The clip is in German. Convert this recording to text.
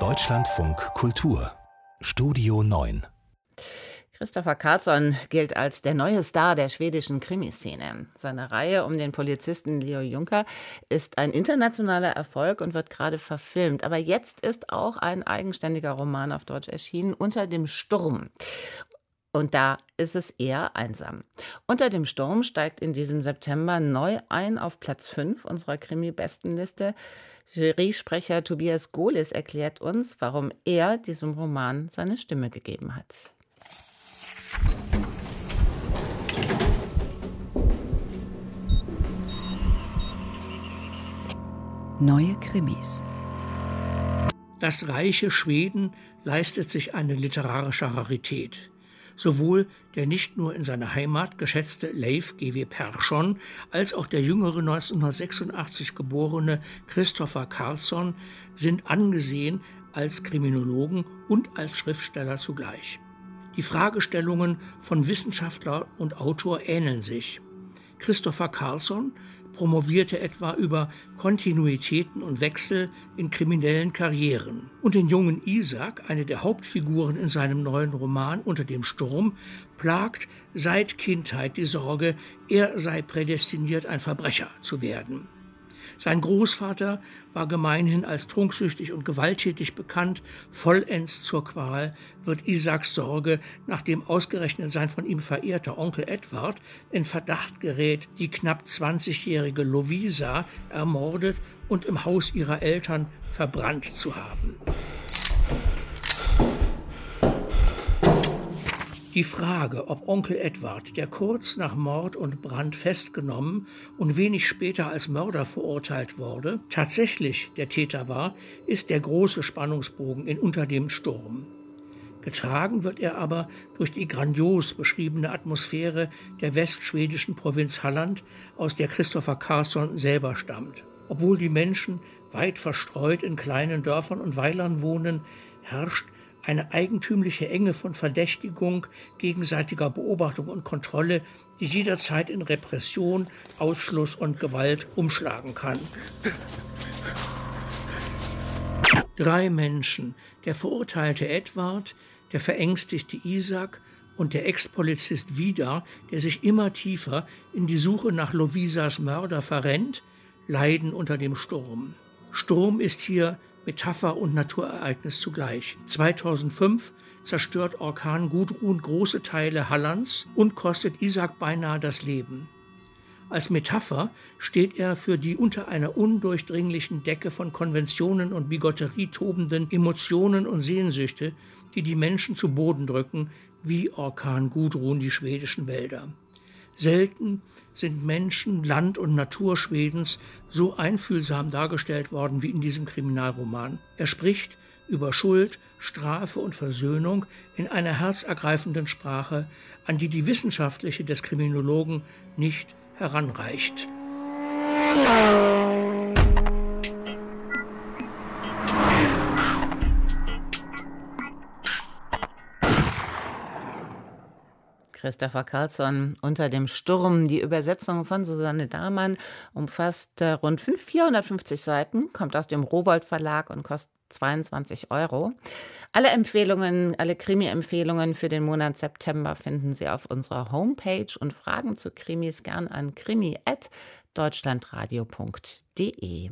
Deutschlandfunk Kultur Studio 9 Christopher Carlsson gilt als der neue Star der schwedischen Krimiszene. Seine Reihe um den Polizisten Leo Juncker ist ein internationaler Erfolg und wird gerade verfilmt. Aber jetzt ist auch ein eigenständiger Roman auf Deutsch erschienen, Unter dem Sturm. Und da ist es eher einsam. Unter dem Sturm steigt in diesem September neu ein auf Platz 5 unserer Krimi-Bestenliste. Jury-Sprecher Tobias Gohlis erklärt uns, warum er diesem Roman seine Stimme gegeben hat. Neue Krimis. Das reiche Schweden leistet sich eine literarische Rarität. Sowohl der nicht nur in seiner Heimat geschätzte Leif G.W. Persson als auch der jüngere 1986 geborene Christopher Carlsson sind angesehen als Kriminologen und als Schriftsteller zugleich. Die Fragestellungen von Wissenschaftler und Autor ähneln sich. Christopher Carlsson promovierte etwa über Kontinuitäten und Wechsel in kriminellen Karrieren. Und den jungen Isaac, eine der Hauptfiguren in seinem neuen Roman Unter dem Sturm, plagt seit Kindheit die Sorge, er sei prädestiniert, ein Verbrecher zu werden. Sein Großvater war gemeinhin als trunksüchtig und gewalttätig bekannt. Vollends zur Qual wird Isaacs Sorge, nachdem ausgerechnet sein von ihm verehrter Onkel Edward in Verdacht gerät, die knapp 20-jährige Lovisa ermordet und im Haus ihrer Eltern verbrannt zu haben. Die Frage, ob Onkel Edward, der kurz nach Mord und Brand festgenommen und wenig später als Mörder verurteilt wurde, tatsächlich der Täter war, ist der große Spannungsbogen in Unter dem Sturm. Getragen wird er aber durch die grandios beschriebene Atmosphäre der westschwedischen Provinz Halland, aus der Christopher Carlson selber stammt. Obwohl die Menschen weit verstreut in kleinen Dörfern und Weilern wohnen, herrscht eine eigentümliche Enge von Verdächtigung, gegenseitiger Beobachtung und Kontrolle, die jederzeit in Repression, Ausschluss und Gewalt umschlagen kann. Drei Menschen, der verurteilte Edward, der verängstigte Isaac und der Ex-Polizist Vida, der sich immer tiefer in die Suche nach Lovisas Mörder verrennt, leiden unter dem Sturm. Sturm ist hier Metapher und Naturereignis zugleich. 2005 zerstört Orkan Gudrun große Teile Hallands und kostet Isaac beinahe das Leben. Als Metapher steht er für die unter einer undurchdringlichen Decke von Konventionen und Bigotterie tobenden Emotionen und Sehnsüchte, die die Menschen zu Boden drücken, wie Orkan Gudrun die schwedischen Wälder. Selten sind Menschen, Land und Natur Schwedens so einfühlsam dargestellt worden wie in diesem Kriminalroman. Er spricht über Schuld, Strafe und Versöhnung in einer herzergreifenden Sprache, an die die wissenschaftliche des Kriminologen nicht heranreicht. Christopher Carlsson unter dem Sturm. Die Übersetzung von Susanne Dahmann umfasst äh, rund 450 Seiten, kommt aus dem Rowold Verlag und kostet 22 Euro. Alle Empfehlungen, alle Krimi-Empfehlungen für den Monat September finden Sie auf unserer Homepage und Fragen zu Krimis gern an krimi.deutschlandradio.de.